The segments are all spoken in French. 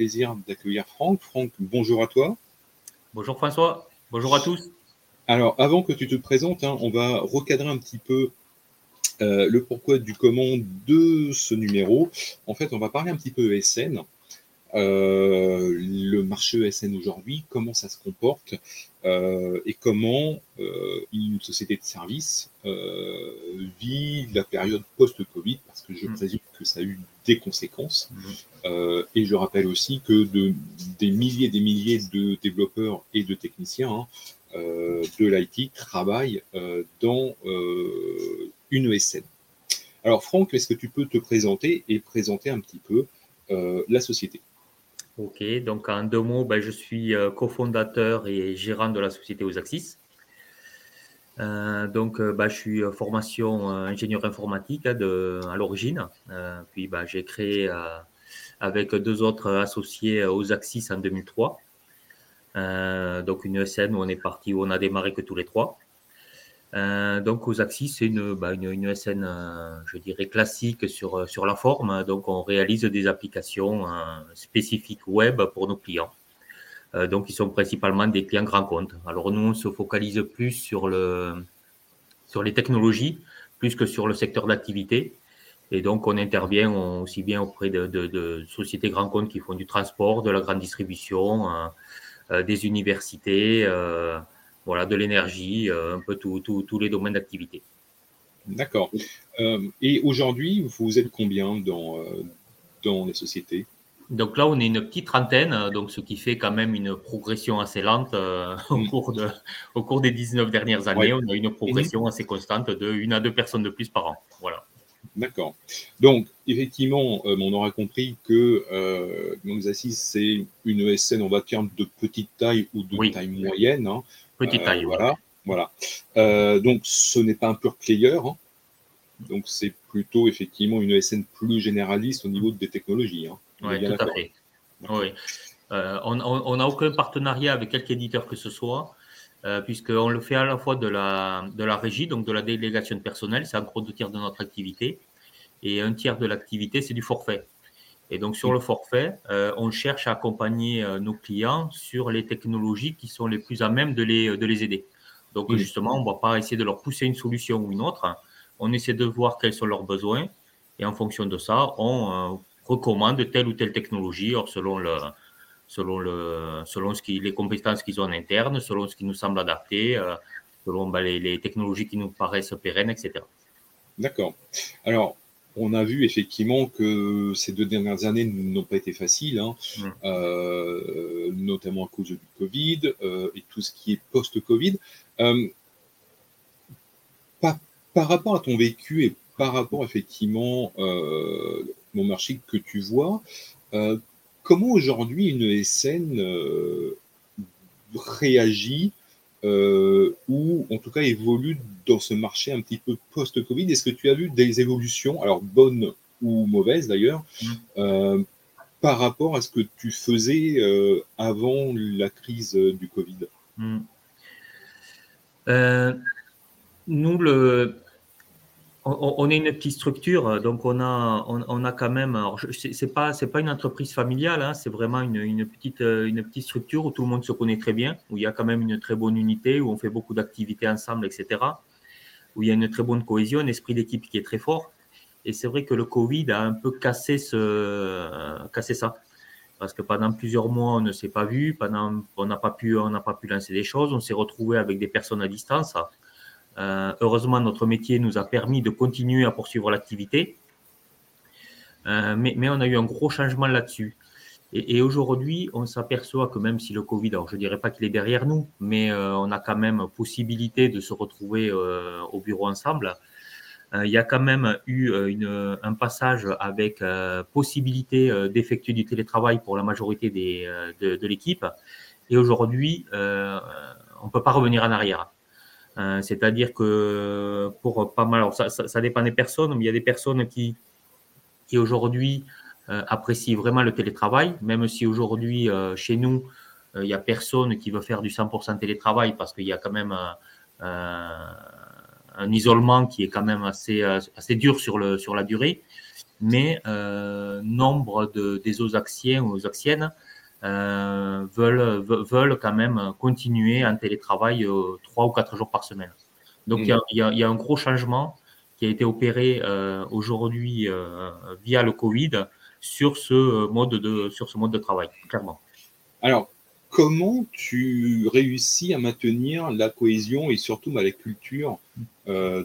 plaisir d'accueillir Franck. Franck, bonjour à toi. Bonjour François, bonjour à tous. Alors, avant que tu te présentes, hein, on va recadrer un petit peu euh, le pourquoi du comment de ce numéro. En fait, on va parler un petit peu ESN. Euh, le marché ESN aujourd'hui, comment ça se comporte euh, et comment une société de service vit la période post-Covid, parce que je mm. présume que ça a eu des conséquences. Mm. et je rappelle aussi que de, des milliers et des milliers de développeurs et de techniciens hein, de l'IT travaillent dans une ESN. Alors Franck, est-ce que tu peux te présenter et présenter un petit peu euh, la société? Ok, donc en deux mots, ben, je suis euh, cofondateur et gérant de la société Osaxis. Euh, donc, ben, je suis formation ingénieur informatique hein, à l'origine. puis, ben, j'ai créé avec deux autres associés Osaxis en 2003. donc, une ESN où on est parti, où on a démarré que tous les trois. Euh, donc, aux Axis, c'est une, bah, une, une, SN, euh, je dirais, classique sur, euh, sur la forme. Donc, on réalise des applications spécifiques web pour nos clients. donc, ils sont principalement des clients grands comptes. Alors, nous, on se focalise plus sur, le, sur les technologies, plus que sur le secteur d'activité. Et donc, on intervient aussi bien auprès de, de, de, sociétés grands comptes qui font du transport, de la grande distribution, des universités voilà, de l'énergie, euh, un peu tous les domaines d'activité. D'accord. Euh, et aujourd'hui, vous êtes combien dans, euh, dans les sociétés? Donc là, on est une petite trentaine, donc ce qui fait quand même une progression assez lente au, mm. cours de, au cours des 19 dernières années. On a une progression assez constante de une à deux personnes de plus par an. Voilà. D'accord. Donc, effectivement, on aura compris que euh, c'est une ESN, on va dire, de petite taille ou de taille moyenne. Hein. Petite taille. Euh, voilà. voilà. Euh, donc, ce n'est pas un pur player. Hein. Donc, c'est plutôt effectivement une ESN plus généraliste au niveau des technologies. Hein. Oui, tout à fait. Oui. Euh, on n'a aucun partenariat avec quelque éditeur que ce soit, puisqu'on le fait à la fois de la, de la régie, donc de la délégation de personnel, c'est un gros deux tiers de notre activité, et un tiers de l'activité, c'est du forfait. Et donc, sur le forfait, euh, on cherche à accompagner euh, nos clients sur les technologies qui sont les plus à même de les, de les aider. Donc, justement, on ne va pas essayer de leur pousser une solution ou une autre. On essaie de voir quels sont leurs besoins. Et en fonction de ça, on euh, recommande telle ou telle technologie selon, le, selon, le, selon ce qui, les compétences qu'ils ont en interne, selon ce qui nous semble adapté, selon bah, les, les technologies qui nous paraissent pérennes, etc. D'accord. Alors, on a vu effectivement que ces deux dernières années n'ont pas été faciles, hein. mmh. euh, notamment à cause du Covid euh, et tout ce qui est post-Covid. Euh, par, rapport à ton vécu et par rapport effectivement au marché que tu vois, comment aujourd'hui une SN réagit euh, ou en tout cas évolue dans ce marché un petit peu post-Covid? Est-ce que tu as vu des évolutions, alors bonnes ou mauvaises d'ailleurs, mm. euh, par rapport à ce que tu faisais euh, avant la crise du Covid? Mm. Nous, le, on, est une petite structure, donc on a, on, a quand même. C'est pas, pas une entreprise familiale, hein, c'est vraiment une, petite, une petite structure où tout le monde se connaît très bien, où il y a quand même une très bonne unité, où on fait beaucoup d'activités ensemble, etc. Où il y a une très bonne cohésion, un esprit d'équipe qui est très fort. Et c'est vrai que le Covid a un peu cassé ce, cassé ça, parce que pendant plusieurs mois on ne s'est pas vu, pendant, on n'a pas pu, on n'a pas pu lancer des choses, on s'est retrouvé avec des personnes à distance. Euh, heureusement, notre métier nous a permis de continuer à poursuivre l'activité. Euh, mais, on a eu un gros changement là-dessus. Et, aujourd'hui, on s'aperçoit que même si le Covid, alors je ne dirais pas qu'il est derrière nous, mais euh, on a quand même possibilité de se retrouver au bureau ensemble. il y a quand même eu un passage avec possibilité d'effectuer du télétravail pour la majorité de, de l'équipe. Et aujourd'hui, on ne peut pas revenir en arrière. Euh, c'est-à-dire que pour pas mal, ça, dépend des personnes, mais il y a des personnes qui, qui aujourd'hui euh, apprécient vraiment le télétravail, même si aujourd'hui euh, chez nous, il n'y a personne qui veut faire du 100% télétravail parce qu'il y a quand même un isolement qui est quand même assez, assez dur sur, le, sur la durée. mais nombre de, des Osaxiens ou Osaxiennes veulent, veulent quand même continuer en télétravail trois ou quatre jours par semaine. Donc, il y, a, y, a un gros changement qui a été opéré aujourd'hui via le Covid sur ce mode de, sur ce mode de travail, clairement. Alors, comment tu réussis à maintenir la cohésion et surtout bah, la culture euh,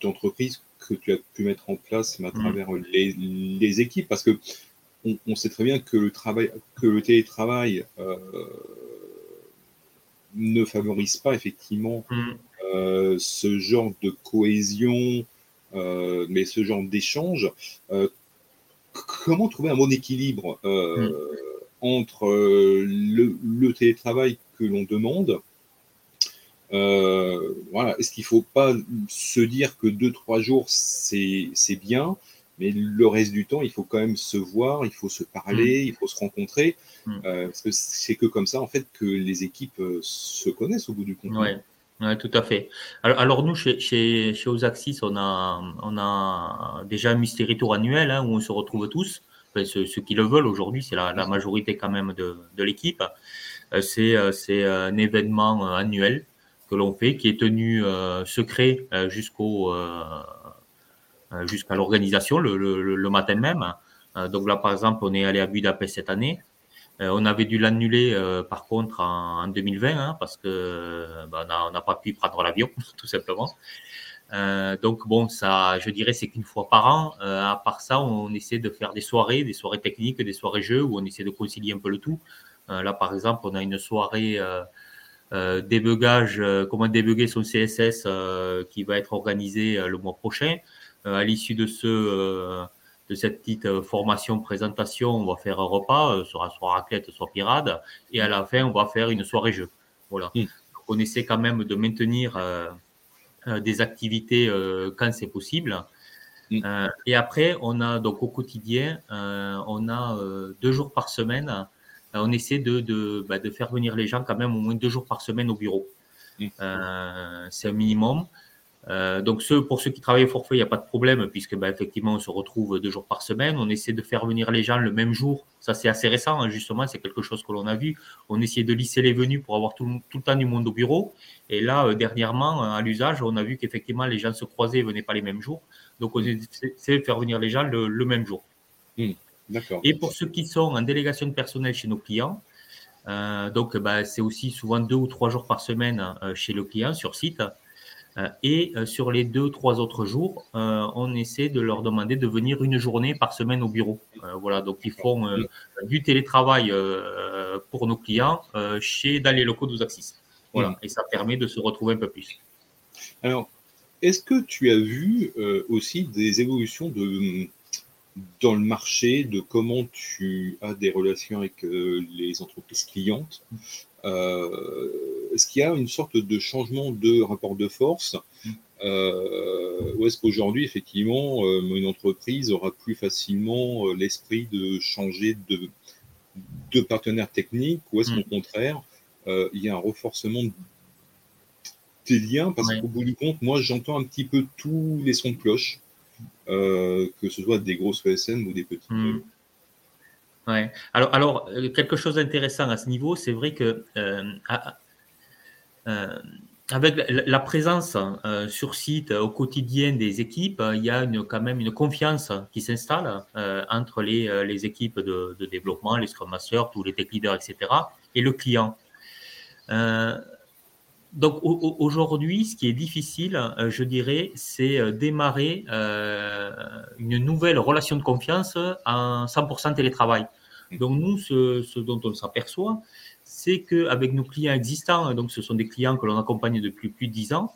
d'entreprise que tu as pu mettre en place à mm. travers les, équipes? Parce que on, sait très bien que le, travail, que le télétravail euh, ne favorise pas effectivement mm. euh, ce genre de cohésion, mais ce genre d'échange comment trouver un bon équilibre euh, mm. entre euh, le, télétravail que l'on demande euh, voilà, Est-ce qu'il ne faut pas se dire que deux, trois jours, c'est bien, mais le reste du temps, il faut quand même se voir, il faut se parler, mm. il faut se rencontrer, mm. parce que c'est que comme ça, en fait, que les équipes se connaissent au bout du compte. Oui, tout à fait. Alors, nous, chez, chez, chez Osaxis, on a, on a déjà un Mystery Tour annuel hein, où on se retrouve tous. ceux, qui le veulent aujourd'hui, c'est la, la, majorité quand même de, de l'équipe. Euh, c'est, euh, c'est un événement euh, annuel que l'on fait, qui est tenu secret jusqu'au jusqu'à l'organisation le, matin même. Donc là, par exemple, on est allé à Budapest cette année. Euh, on avait dû l'annuler euh, par contre en, 2020 hein, parce que bah, on n'a pas pu prendre l'avion tout simplement. Euh, donc bon, ça, je dirais, c'est qu'une fois par an. à part ça, on essaie de faire des soirées, des soirées techniques, des soirées jeux où on essaie de concilier un peu le tout. là, par exemple, on a une soirée débugage, comment débugger son CSS qui va être organisée le mois prochain. À l'issue de ce de cette petite euh, formation présentation, on va faire un repas, euh, soit, soit raclette, soit pirade, et à la fin, on va faire une soirée jeu. Voilà. Hmm. on essaie quand même de maintenir euh, des activités quand c'est possible. Hmm. et après, on a donc au quotidien, on a deux jours par semaine. on essaie de, de, bah, de, faire venir les gens quand même au moins deux jours par semaine au bureau. Hmm. c'est un minimum. Euh, donc ceux, pour ceux qui travaillent au forfait, il n'y a pas de problème puisque ben, effectivement on se retrouve deux jours par semaine. On essaie de faire venir les gens le même jour. Ça c'est assez récent hein, justement, c'est quelque chose que l'on a vu. On essayait de lisser les venus pour avoir tout, le temps du monde au bureau. Et là euh, dernièrement à l'usage, on a vu qu'effectivement les gens se croisaient et venaient pas les mêmes jours. Donc on essaie de faire venir les gens le, même jour. Mmh, et pour ceux qui sont en délégation de personnel chez nos clients, euh, donc ben, c'est aussi souvent deux ou trois jours par semaine chez le client sur site. Euh, et euh, sur les deux, trois autres jours, euh, on essaie de leur demander de venir une journée par semaine au bureau. voilà, donc ils font du télétravail pour nos clients chez, dans les locaux d'Osaxis. Voilà, et ça permet de se retrouver un peu plus. Alors, est-ce que tu as vu aussi des évolutions de, dans le marché, de comment tu as des relations avec les entreprises clientes? Est-ce qu'il y a une sorte de changement de rapport de force euh, ou est-ce qu'aujourd'hui, effectivement, euh, une entreprise aura plus facilement l'esprit de changer de, de partenaire technique ou est-ce qu'au mm. contraire, il y a un renforcement des liens? Parce qu'au bout du compte, moi, j'entends un petit peu tous les sons de cloche, que ce soit des grosses ESN ou des petites. Mm. Alors, euh, quelque chose d'intéressant à ce niveau, c'est vrai que euh, euh, avec la présence sur site au quotidien des équipes, il y a quand même une confiance qui s'installe entre les, équipes de, de, développement, les Scrum Masters, tous les tech leaders, etc., et le client. donc aujourd'hui, ce qui est difficile, je dirais, c'est démarrer une nouvelle relation de confiance en 100% télétravail. Donc nous, ce, dont on s'aperçoit, c'est qu'avec nos clients existants, donc ce sont des clients que l'on accompagne depuis plus de 10 ans,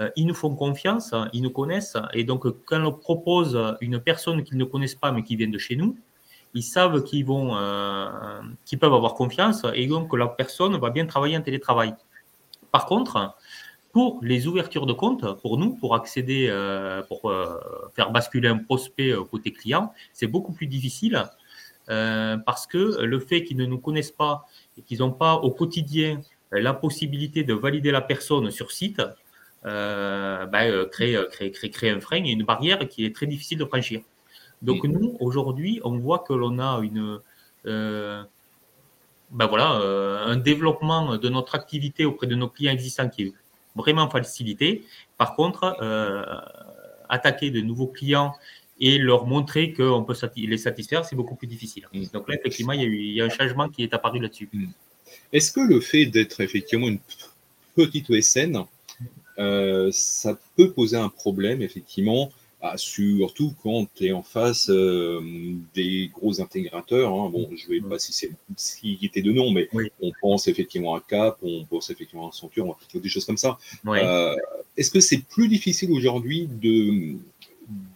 euh, ils nous font confiance, ils nous connaissent, et donc quand on propose une personne qu'ils ne connaissent pas mais qui vient de chez nous, ils savent qu'ils vont, euh, qu'ils peuvent avoir confiance et donc que la personne va bien travailler en télétravail. Par contre, pour les ouvertures de compte, pour nous, pour accéder, euh, pour faire basculer un prospect côté client, c'est beaucoup plus difficile parce que le fait qu'ils ne nous connaissent pas et qu'ils n'ont pas au quotidien euh, la possibilité de valider la personne sur site, euh, ben, crée, crée, crée, crée, un frein et une barrière qui est très difficile de franchir. Donc nous, aujourd'hui, on voit que l'on a une, ben voilà, un développement de notre activité auprès de nos clients existants qui est vraiment facilité. Par contre, attaquer de nouveaux clients et leur montrer qu'on peut les satisfaire, c'est beaucoup plus difficile. Mm. Donc là, effectivement, il y, a eu, il y a un changement qui est apparu là-dessus. Mm. Est-ce que le fait d'être effectivement une petite ESN, euh, ça peut poser un problème, effectivement, bah, surtout quand tu es en face euh, des gros intégrateurs. Hein. Bon, je ne vais pas citer de nom, mais on pense effectivement à Cap, on pense effectivement à Centure, des choses comme ça. Euh, est-ce que c'est plus difficile aujourd'hui de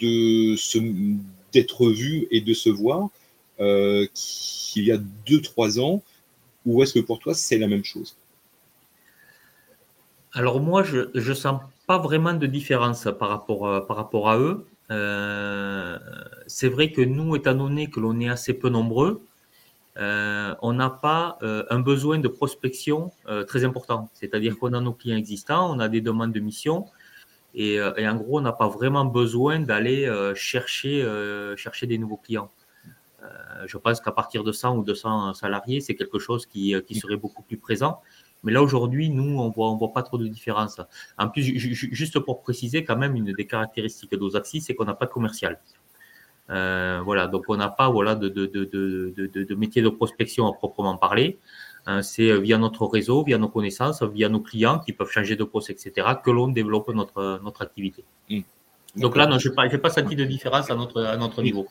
de se, d'être vu et de se voir euh, qu'il y a 2-3 ans Ou est-ce que pour toi, c'est la même chose? Alors moi, je ne sens pas vraiment de différence par rapport, à, par rapport à eux. Euh, c'est vrai que nous, étant donné que l'on est assez peu nombreux, euh, on n'a pas un besoin de prospection très important. C'est-à-dire qu'on a nos clients existants, on a des demandes de mission, euh, et, en gros, on n'a pas vraiment besoin d'aller euh, chercher, euh, chercher des nouveaux clients. je pense qu'à partir de 100 ou 200 salariés, c'est quelque chose qui, qui, serait beaucoup plus présent. Mais là, aujourd'hui, nous, on voit, on voit pas trop de différence. En plus, juste pour préciser, quand même, une des caractéristiques d'Osaxi, c'est qu'on n'a pas de commercial. voilà, donc on n'a pas voilà, de, de, de, de, métier de prospection à proprement parler. Hein, c'est euh, via notre réseau, via nos connaissances, via nos clients qui peuvent changer de poste, etc., que l'on développe notre, notre activité. Mmh. Donc là, non, je n'ai pas, pas, senti de différence à notre, à notre niveau.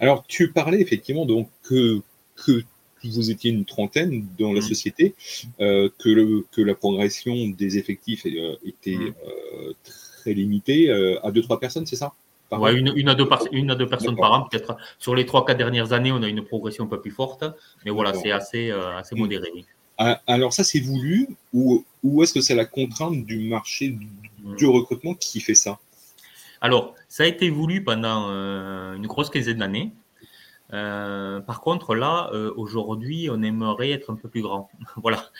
Alors, tu parlais effectivement donc que, que vous étiez une trentaine dans la mmh. société, euh, que, le, que la progression des effectifs euh, était mmh. très limitée à deux, trois personnes, c'est ça? Une, à deux une, à deux personnes par an, peut-être. Sur les trois, quatre dernières années, on a une progression un peu plus forte, mais voilà, c'est assez, euh, assez mm. modéré. Ah, alors ça, c'est voulu ou, ou est-ce que c'est la contrainte du marché du, mm. recrutement qui fait ça? Alors, ça a été voulu pendant euh, une grosse quinzaine d'années. Euh, par contre, là, euh, aujourd'hui, on aimerait être un peu plus grand. voilà.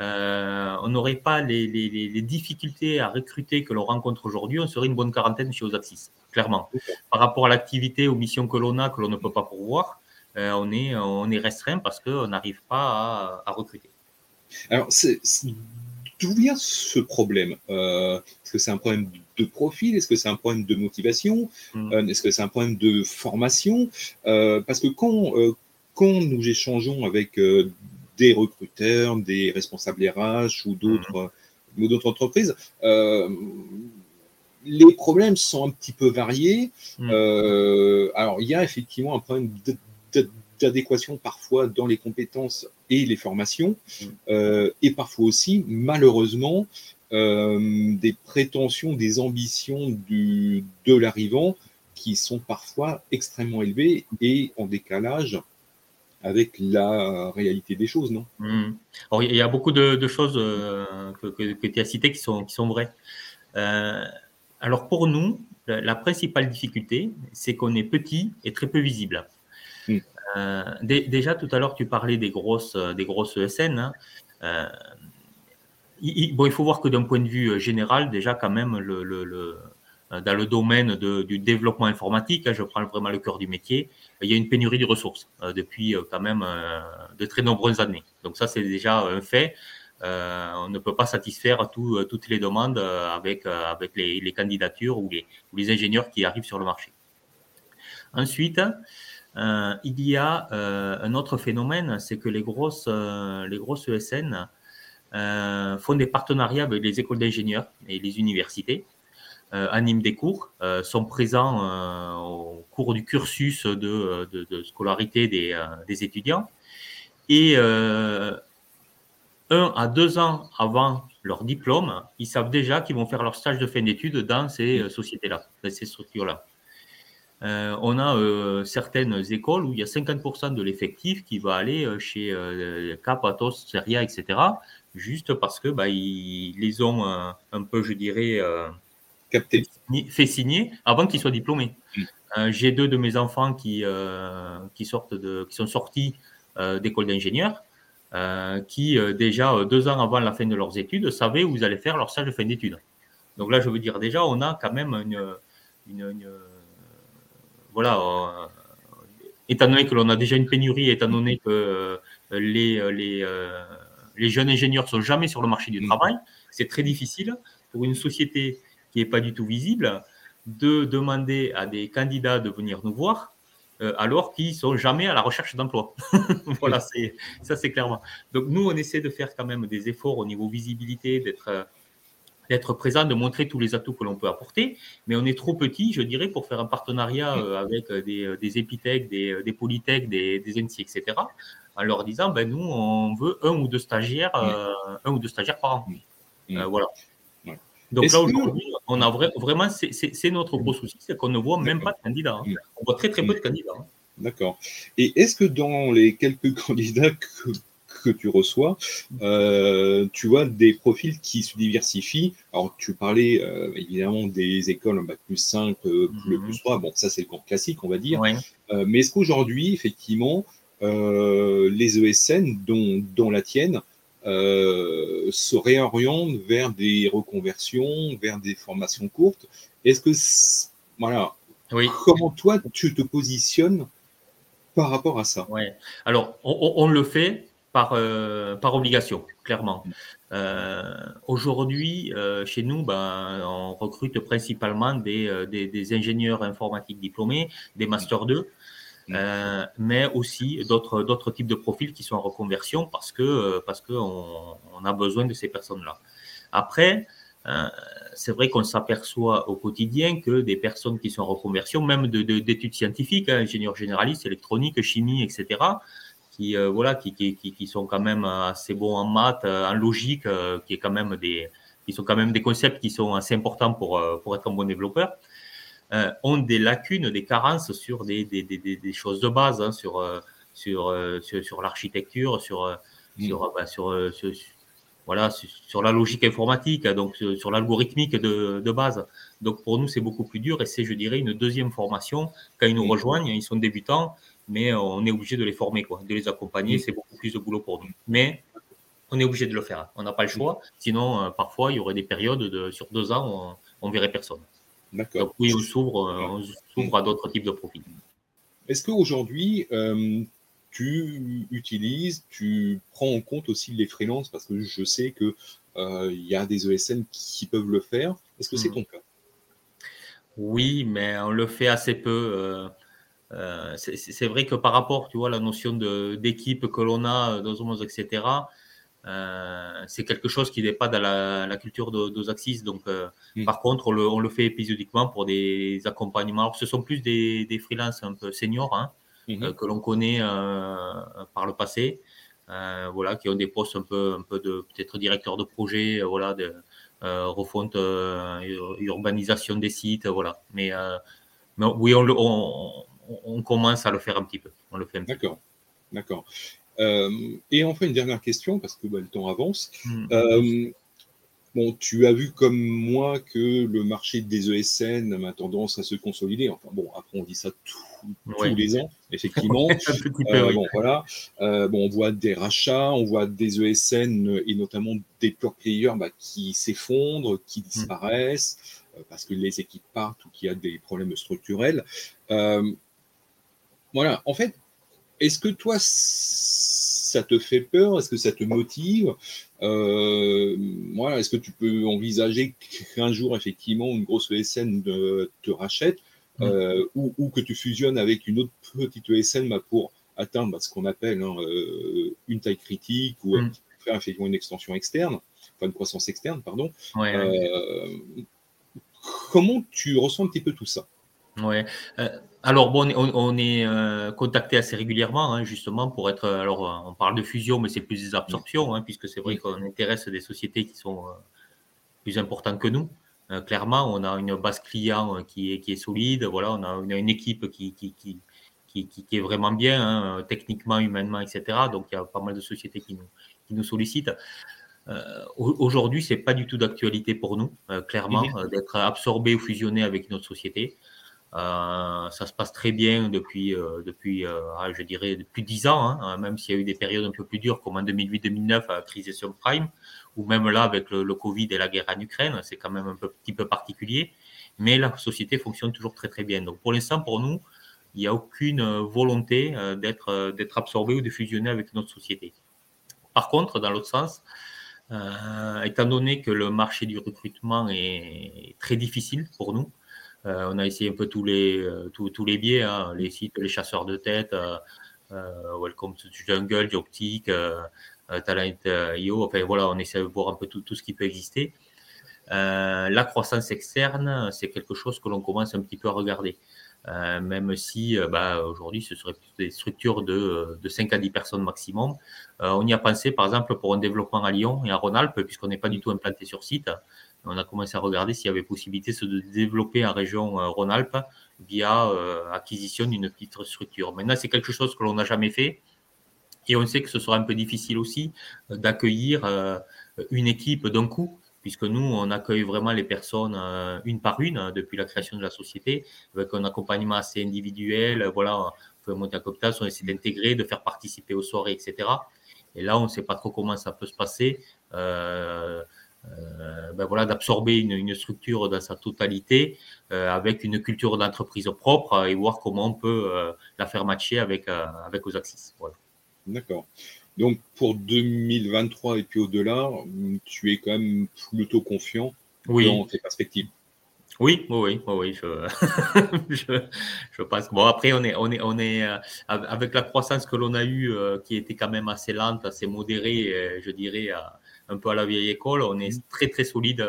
Euh, on n'aurait pas les, les, les, difficultés à recruter que l'on rencontre aujourd'hui. On serait une bonne quarantaine chez Osaxis, clairement. Par rapport à l'activité, aux missions que l'on a, que l'on ne peut pas pourvoir, on, est, on est restreint parce qu'on n'arrive pas à, à recruter. Alors, c'est D'où vient ce problème euh, Est-ce que c'est un problème de profil Est-ce que c'est un problème de motivation hmm. euh, Est-ce que c'est un problème de formation euh, Parce que quand, quand nous échangeons avec des recruteurs, des responsables RH ou d'autres hmm. d'autres entreprises, les problèmes sont un petit peu variés. Hmm. alors, il y a effectivement un problème de, d'adéquation parfois dans les compétences et les formations, mm. euh, et parfois aussi, malheureusement, euh, des prétentions, des ambitions du, de l'arrivant qui sont parfois extrêmement élevées et en décalage avec la réalité des choses, non? Mm. Il y a beaucoup de, choses euh, que, tu as citées qui sont, qui sont vraies. alors pour nous, la principale difficulté, c'est qu'on est petit et très peu visible. Euh, déjà, tout à l'heure, tu parlais des grosses, euh, des grosses ESN. Hein. Euh, il, bon, il faut voir que d'un point de vue général, déjà, quand même, dans le domaine du développement informatique, hein, je prends vraiment le cœur du métier, il y a une pénurie de ressources depuis quand même de très nombreuses années. Donc ça, c'est déjà un fait. on ne peut pas satisfaire toutes les demandes avec, les, candidatures ou les, ingénieurs qui arrivent sur le marché. Ensuite, euh, il y a euh, un autre phénomène, c'est que les grosses, euh, les grosses ESN font des partenariats avec les écoles d'ingénieurs et les universités, animent des cours, sont présents au cours du cursus de, scolarité des, des, étudiants. Et un à deux ans avant leur diplôme, ils savent déjà qu'ils vont faire leur stage de fin d'études dans ces sociétés-là, dans ces structures-là. Euh, on a euh, certaines écoles où il y a 50% de l'effectif qui va aller euh, chez Cap, Atos, Seria, etc. Juste parce que bah, ils les ont un peu, je dirais, Capté. fait signer avant qu'ils soient diplômés. Mm. J'ai deux de mes enfants qui, qui, sortent de, qui sont sortis d'école d'ingénieurs. qui déjà deux ans avant la fin de leurs études savaient où ils allaient faire leur stage de fin d'études. Donc là, je veux dire déjà, on a quand même une, une voilà, étant donné que l'on a déjà une pénurie, étant donné que les, les, les jeunes ingénieurs sont jamais sur le marché du mmh. travail, c'est très difficile pour une société qui n'est pas du tout visible de demander à des candidats de venir nous voir euh, alors qu'ils sont jamais à la recherche d'emploi. voilà, c'est ça c'est clairement. Donc nous, on essaie de faire quand même des efforts au niveau visibilité, d'être euh, d'être présent, de montrer tous les atouts que l'on peut apporter, mais on est trop petit, je dirais, pour faire un partenariat euh, avec des, des épithèques, des, des polytechs, des, des NC, etc., en leur disant, ben nous, on veut un ou deux stagiaires, un ou deux stagiaires par an. voilà. Donc là, aujourd'hui, on a vraiment, c'est notre gros souci, c'est qu'on ne voit même pas de candidats. Hein. On voit très, très peu de candidats. Hein. D'accord. Et est-ce que dans les quelques candidats que, que tu reçois, euh, tu vois des profils qui se diversifient Alors, tu parlais euh, évidemment des écoles en bac plus 5, euh, le mhm. plus 3, bon, ça c'est le camp classique, on va dire. mais est-ce qu'aujourd'hui, effectivement, les ESN, dont, dont la tienne, se réorientent vers des reconversions, vers des formations courtes? Est-ce que, voilà, oui. comment toi tu te positionnes par rapport à ça? Ouais. Alors, on, le fait par, euh, par obligation, clairement. Euh, aujourd'hui, chez nous, ben, on recrute principalement des, des, des, ingénieurs informatiques diplômés, des Master 2, Mm. Euh, mais aussi d'autres types de profils qui sont en reconversion parce que euh, parce que on, on a besoin de ces personnes-là. Après, euh, c'est vrai qu'on s'aperçoit au quotidien que des personnes qui sont en reconversion, même d'études de, scientifiques, hein, ingénieurs généralistes, électronique, chimie, etc., qui voilà, qui, qui, qui, sont quand même assez bons en maths, en logique, qui est quand même des, qui sont quand même des concepts qui sont assez importants pour pour être un bon développeur. Euh, ont des lacunes, des carences sur des, des, des, des choses de base, hein, sur, euh, euh, sur, sur, l'architecture, sur, mm. bah, sur, sur, voilà, sur la logique informatique, donc sur, l'algorithmique de, de, base. Donc pour nous, c'est beaucoup plus dur et c'est, je dirais, une deuxième formation. Quand ils nous mm. rejoignent, ils sont débutants, mais on est obligé de les former, quoi, de les accompagner. C'est beaucoup plus de boulot pour nous. Mais on est obligé de le faire. On n'a pas le choix. Sinon, parfois, il y aurait des périodes de, sur deux ans, on, on verrait personne. Donc oui, on s'ouvre, euh, s'ouvre à d'autres types de profils. Est-ce qu'aujourd'hui, euh, tu utilises, tu prends en compte aussi les freelances? Parce que je sais qu'il euh, y a des ESN qui peuvent le faire. Est-ce que c'est hmm. ton cas? Oui, mais on le fait assez peu. C'est vrai que par rapport, tu vois, la notion d'équipe que l'on a dans Homos, etc., euh, c'est quelque chose qui n'est pas dans la, culture d'Osaxis. Donc, euh, mm. par contre, on le, fait épisodiquement pour des accompagnements. Alors, ce sont plus des, des freelances un peu seniors hein, mm-hmm. euh, que l'on connaît par le passé. voilà, qui ont des postes un peu, un peu de peut-être directeur de projet, voilà, de refonte, urbanisation des sites, voilà. Mais, mais oui, on, on, on, commence à le faire un petit peu. On le fait D'accord, d'accord. Euh, et enfin, une dernière question, parce que bah, le temps avance. Hmm. Euh, bon, tu as vu comme moi que le marché des ESN a tendance à se consolider. Enfin bon, après on dit ça tous les ans, effectivement. Euh, bon, voilà. bon, on voit des rachats, on voit des ESN et notamment des pure players bah, qui s'effondrent, qui hmm. disparaissent parce que les équipes partent ou qu'il y a des problèmes structurels. Voilà. En fait, est-ce que toi ça te fait peur? Est-ce que ça te motive? Euh, voilà, Est-ce que tu peux envisager qu'un jour, effectivement, une grosse ESN te rachète euh, ou, que tu fusionnes avec une autre petite ESN bah, pour atteindre bah, ce qu'on appelle hein, euh, une taille critique ou mm. faire effectivement une extension externe, enfin une croissance externe, pardon. comment tu ressens un petit peu tout ça? Ouais. Alors, bon, on, est euh, contacté assez régulièrement, hein, justement, pour être. Alors, euh, on parle de fusion, mais c'est plus des absorptions, hein, puisque c'est vrai qu'on intéresse des sociétés qui sont euh, plus importantes que nous. clairement, on a une base client qui est, qui est solide. Voilà, on a, une équipe qui, qui, qui, qui, est vraiment bien, hein, techniquement, humainement, etc. Donc, il y a pas mal de sociétés qui nous, qui nous sollicitent. Aujourd'hui, c'est pas du tout d'actualité pour nous, clairement, d'être absorbé ou fusionné avec une autre société. Euh, ça se passe très bien depuis, euh, depuis euh, ah, je dirais, depuis dix ans, hein, même s'il y a eu des périodes un peu plus dures comme en 2008-2009 à la crise des subprimes, ou même là avec le, Covid et la guerre en Ukraine, c'est quand même un petit peu particulier, mais la société fonctionne toujours très très bien. Donc pour l'instant, pour nous, il n'y a aucune volonté d'être d'être absorbé ou de fusionner avec notre société. Par contre, dans l'autre sens, étant donné que le marché du recrutement est très difficile pour nous, on a essayé un peu tous les, tous, les biais, hein, les sites, les chasseurs de tête, Welcome to Jungle, Joptic, Talent.io, enfin voilà, on essaie de voir un peu tout, tout ce qui peut exister. Euh, la croissance externe, c'est quelque chose que l'on commence un petit peu à regarder. Euh, même si euh, bah, aujourd'hui ce serait des structures de, de 5 à 10 personnes maximum. on y a pensé par exemple pour un développement à Lyon et à Rhône-Alpes, puisqu'on n'est pas du tout implanté sur site. On a commencé à regarder s'il y avait possibilité de développer en région Rhône-Alpes via acquisition d'une petite structure. Maintenant, c'est quelque chose que l'on n'a jamais fait. Et on sait que ce sera un peu difficile aussi d'accueillir une équipe d'un coup puisque nous, on accueille vraiment les personnes euh, une par une hein, depuis la création de la société, avec un accompagnement assez individuel. Voilà, on fait monter à cooptage, on essaie d'intégrer, de faire participer aux soirées, etc. Et là, on ne sait pas trop comment ça peut se passer. Euh, euh, ben voilà, d'absorber une, structure dans sa totalité avec une culture d'entreprise propre et voir comment on peut la faire matcher avec, avec Axis. Voilà. D'accord. Donc pour 2023 et puis au-delà, tu es quand même plutôt confiant dans tes perspectives. Oui, oui, oui, oui, je, je, pense. Bon, après, on est, on est, on est euh, avec la croissance que l'on a eue, euh, qui était quand même assez lente, assez modérée, euh, je dirais, un peu à la vieille école, on est très, très solide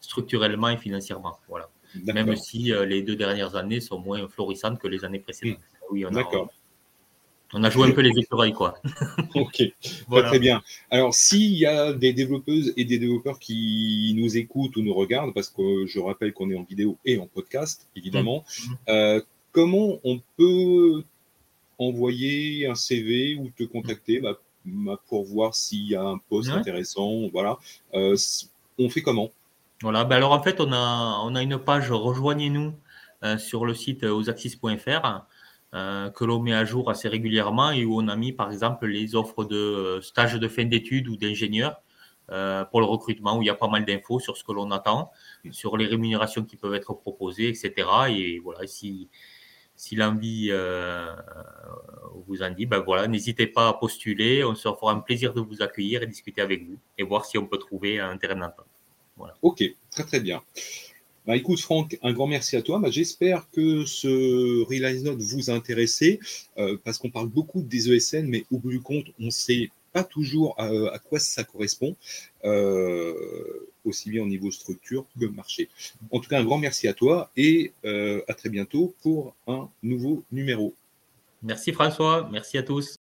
structurellement et financièrement. Voilà. Même si les deux dernières années sont moins florissantes que les années précédentes. Hmm. Oui, D'accord. On a joué un peu les écureuils, quoi. ok, très bien. Alors, s'il y a des développeuses et des développeurs qui nous écoutent ou nous regardent, parce que je rappelle qu'on est en vidéo et en podcast, évidemment, mm. euh, comment on peut envoyer un CV ou te contacter bah, pour voir s'il y a un poste intéressant Voilà. Euh, on fait comment? Voilà. Ben alors, en fait, on a, on a une page Rejoignez-nous euh, sur le site osaxis.fr euh, que l'on met à jour assez régulièrement et où on a mis par exemple les offres de euh, stages de fin d'études ou d'ingénieurs euh, pour le recrutement, où il y a pas mal d'infos sur ce que l'on attend, sur les rémunérations qui peuvent être proposées, etc. Et voilà, si, si l'envie vous en dit, ben voilà, n'hésitez pas à postuler. On se fera un plaisir de vous accueillir et discuter avec vous et voir si on peut trouver un terrain d'entente. Voilà. Ok, très très bien. Bah, écoute Franck, un grand merci à toi. Bah, j'espère que ce Realize Note vous a intéressé euh, parce qu'on parle beaucoup des ESN, mais au bout du compte, on sait pas toujours à, quoi ça correspond, euh, aussi bien au niveau structure que marché. En tout cas, un grand merci à toi et euh, à très bientôt pour un nouveau numéro. Merci François, merci à tous.